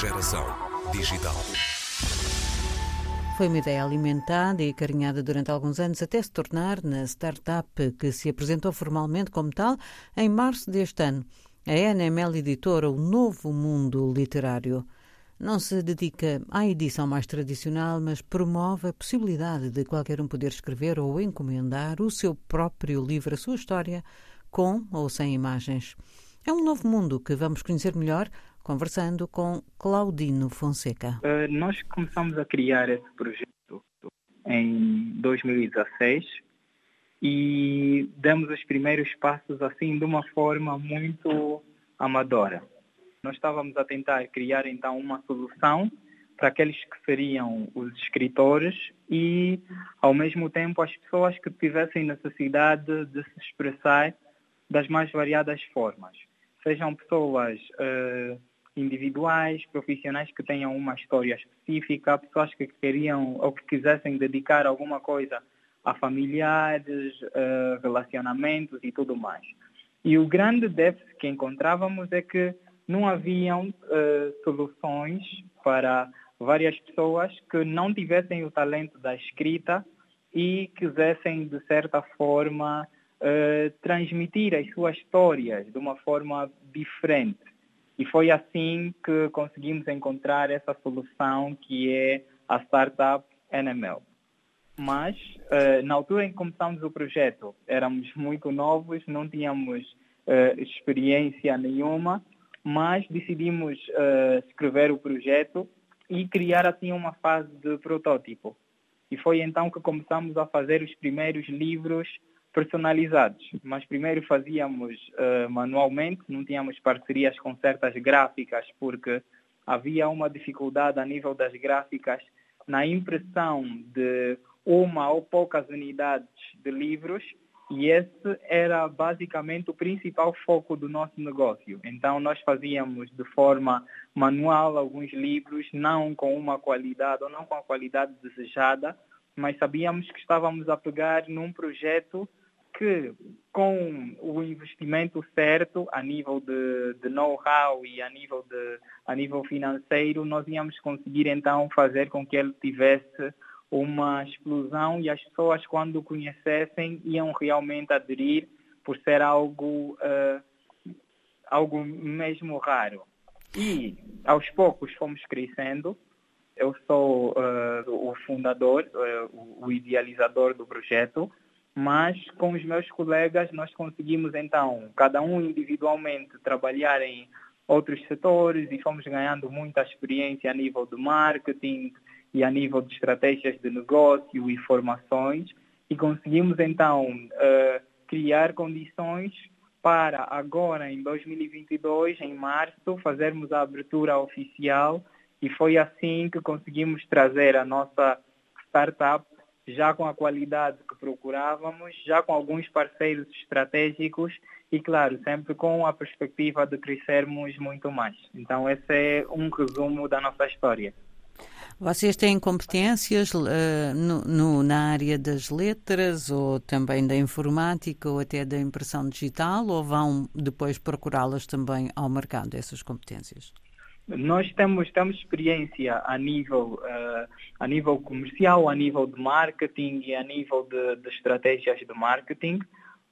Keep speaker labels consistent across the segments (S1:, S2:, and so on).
S1: Geração digital.
S2: Foi uma ideia alimentada e carinhada durante alguns anos até se tornar na startup que se apresentou formalmente como tal em março deste ano. A NML Editora, o novo mundo literário. Não se dedica à edição mais tradicional, mas promove a possibilidade de qualquer um poder escrever ou encomendar o seu próprio livro, a sua história, com ou sem imagens. É um novo mundo que vamos conhecer melhor conversando com Claudino Fonseca.
S3: Uh, nós começamos a criar esse projeto em 2016 e damos os primeiros passos assim de uma forma muito amadora. Nós estávamos a tentar criar então uma solução para aqueles que seriam os escritores e, ao mesmo tempo, as pessoas que tivessem necessidade de se expressar das mais variadas formas. Sejam pessoas uh, individuais, profissionais que tenham uma história específica, pessoas que queriam ou que quisessem dedicar alguma coisa a familiares, uh, relacionamentos e tudo mais. E o grande déficit que encontrávamos é que não haviam uh, soluções para várias pessoas que não tivessem o talento da escrita e quisessem, de certa forma, uh, transmitir as suas histórias de uma forma diferente. E foi assim que conseguimos encontrar essa solução que é a startup NML. Mas, uh, na altura em que começamos o projeto, éramos muito novos, não tínhamos uh, experiência nenhuma, mas decidimos uh, escrever o projeto e criar assim uma fase de protótipo. E foi então que começamos a fazer os primeiros livros personalizados, mas primeiro fazíamos uh, manualmente, não tínhamos parcerias com certas gráficas, porque havia uma dificuldade a nível das gráficas na impressão de uma ou poucas unidades de livros, e esse era basicamente o principal foco do nosso negócio. Então, nós fazíamos de forma manual alguns livros, não com uma qualidade ou não com a qualidade desejada, mas sabíamos que estávamos a pegar num projeto que com o investimento certo a nível de, de know-how e a nível, de, a nível financeiro, nós íamos conseguir então fazer com que ele tivesse uma explosão e as pessoas quando o conhecessem iam realmente aderir por ser algo, uh, algo mesmo raro. E aos poucos fomos crescendo. Eu sou uh, o fundador, uh, o idealizador do projeto mas com os meus colegas nós conseguimos então, cada um individualmente, trabalhar em outros setores e fomos ganhando muita experiência a nível de marketing e a nível de estratégias de negócio e formações e conseguimos então uh, criar condições para agora em 2022, em março, fazermos a abertura oficial e foi assim que conseguimos trazer a nossa startup já com a qualidade que procurávamos, já com alguns parceiros estratégicos e, claro, sempre com a perspectiva de crescermos muito mais. Então, esse é um resumo da nossa história.
S2: Vocês têm competências uh, no, no, na área das letras ou também da informática ou até da impressão digital ou vão depois procurá-las também ao mercado, essas competências?
S3: Nós temos, temos experiência a nível, uh, a nível comercial, a nível de marketing e a nível de, de estratégias de marketing,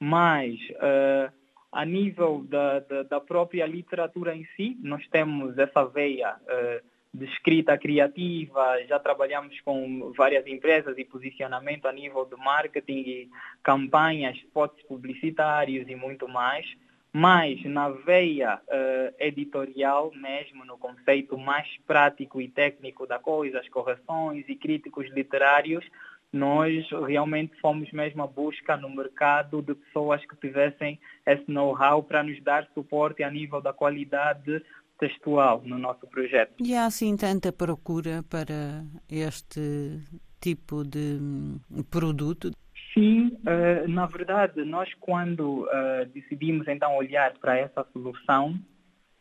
S3: mas uh, a nível da, da, da, própria literatura em si, nós temos essa veia uh, de escrita criativa, já trabalhamos com várias empresas e posicionamento a nível de marketing e campanhas, spots publicitários e muito mais mas na veia uh, editorial mesmo, no conceito mais prático e técnico da coisa, as correções e críticos literários, nós realmente fomos mesmo à busca no mercado de pessoas que tivessem esse know-how para nos dar suporte a nível da qualidade textual no nosso projeto.
S2: E há assim tanta procura para este tipo de hum, produto?
S3: Sim, uh, na verdade, nós quando uh, decidimos então olhar para essa solução,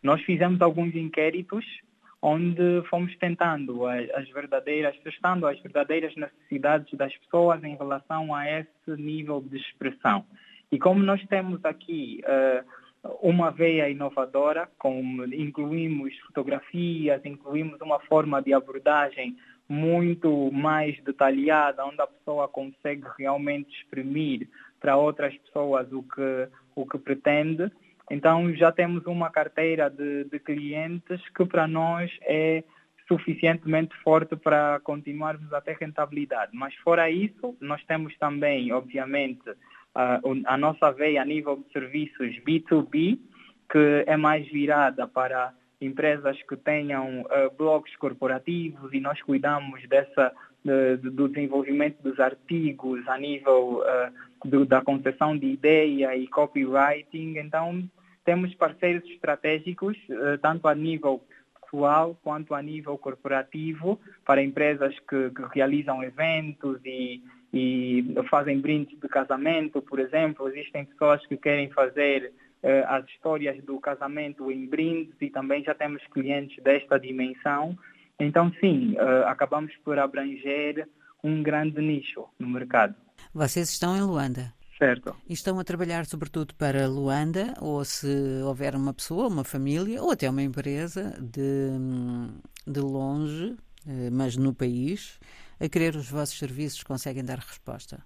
S3: nós fizemos alguns inquéritos onde fomos tentando as, as, verdadeiras, testando as verdadeiras necessidades das pessoas em relação a esse nível de expressão. E como nós temos aqui uh, uma veia inovadora, com, incluímos fotografias, incluímos uma forma de abordagem muito mais detalhada, onde a pessoa consegue realmente exprimir para outras pessoas o que, o que pretende. Então já temos uma carteira de, de clientes que para nós é suficientemente forte para continuarmos a ter rentabilidade. Mas fora isso, nós temos também, obviamente, a, a nossa veia a nível de serviços B2B, que é mais virada para empresas que tenham uh, blogs corporativos e nós cuidamos dessa de, do desenvolvimento dos artigos a nível uh, do, da concessão de ideia e copywriting. Então, temos parceiros estratégicos, uh, tanto a nível pessoal quanto a nível corporativo, para empresas que, que realizam eventos e, e fazem brindes de casamento, por exemplo. Existem pessoas que querem fazer as histórias do casamento em brindes e também já temos clientes desta dimensão. Então, sim, uh, acabamos por abranger um grande nicho no mercado.
S2: Vocês estão em Luanda?
S3: Certo.
S2: E estão a trabalhar sobretudo para Luanda, ou se houver uma pessoa, uma família, ou até uma empresa de, de longe, eh, mas no país, a querer os vossos serviços, conseguem dar resposta?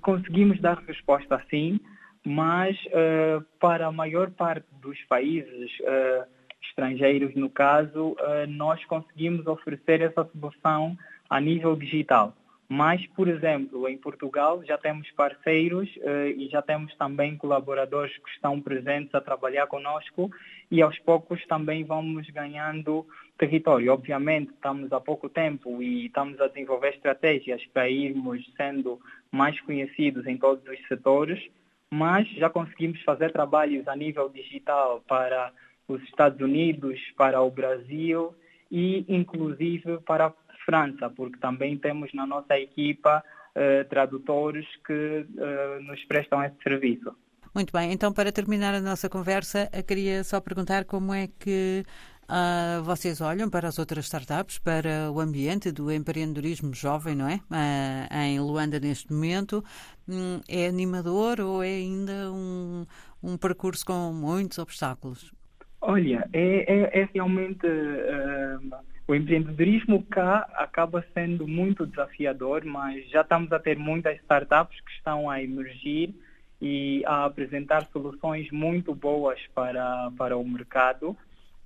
S3: Conseguimos dar resposta sim, mas uh, para a maior parte dos países uh, estrangeiros, no caso, nós conseguimos oferecer essa solução a nível digital. Mas, por exemplo, em Portugal já temos parceiros uh, e já temos também colaboradores que estão presentes a trabalhar conosco e aos poucos também vamos ganhando território. Obviamente, estamos há pouco tempo e estamos a desenvolver estratégias para irmos sendo mais conhecidos em todos os setores, mas já conseguimos fazer trabalhos a nível digital para os Estados Unidos, para o Brasil e, inclusive, para França, porque também temos na nossa equipa uh, tradutores que uh, nos prestam esse serviço.
S2: Muito bem, então para terminar a nossa conversa, queria só perguntar como é que uh, vocês olham para as outras startups, para o ambiente do empreendedorismo jovem, não é? Uh, em Luanda neste momento. Um, é animador ou é ainda um, um percurso com muitos obstáculos?
S3: Olha, é, é, é realmente uh, o empreendedorismo cá acaba sendo muito desafiador, mas já estamos a ter muitas startups que estão a emergir e a apresentar soluções muito boas para, para o mercado.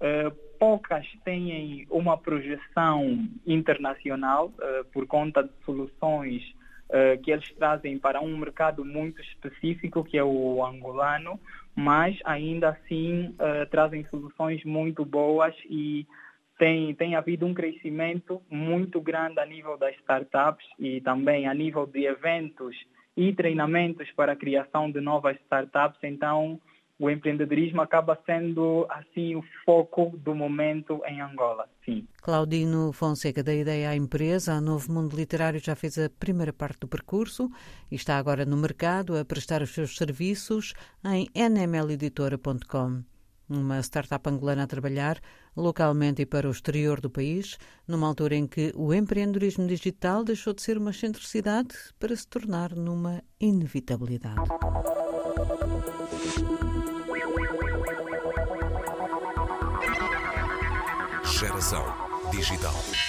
S3: Uh, poucas têm uma projeção internacional uh, por conta de soluções uh, que eles trazem para um mercado muito específico, que é o angolano, mas ainda assim trazem soluções muito boas e tem, tem havido um crescimento muito grande a nível das startups e também a nível de eventos e treinamentos para a criação de novas startups. Então, o empreendedorismo acaba sendo assim o foco do momento em Angola. Sim.
S2: Claudino Fonseca, da ideia à empresa, a Novo Mundo Literário já fez a primeira parte do percurso e está agora no mercado a prestar os seus serviços em nmleditora.com uma startup angolana a trabalhar localmente e para o exterior do país, numa altura em que o empreendedorismo digital deixou de ser uma excentricidade para se tornar numa inevitabilidade. Geração Digital.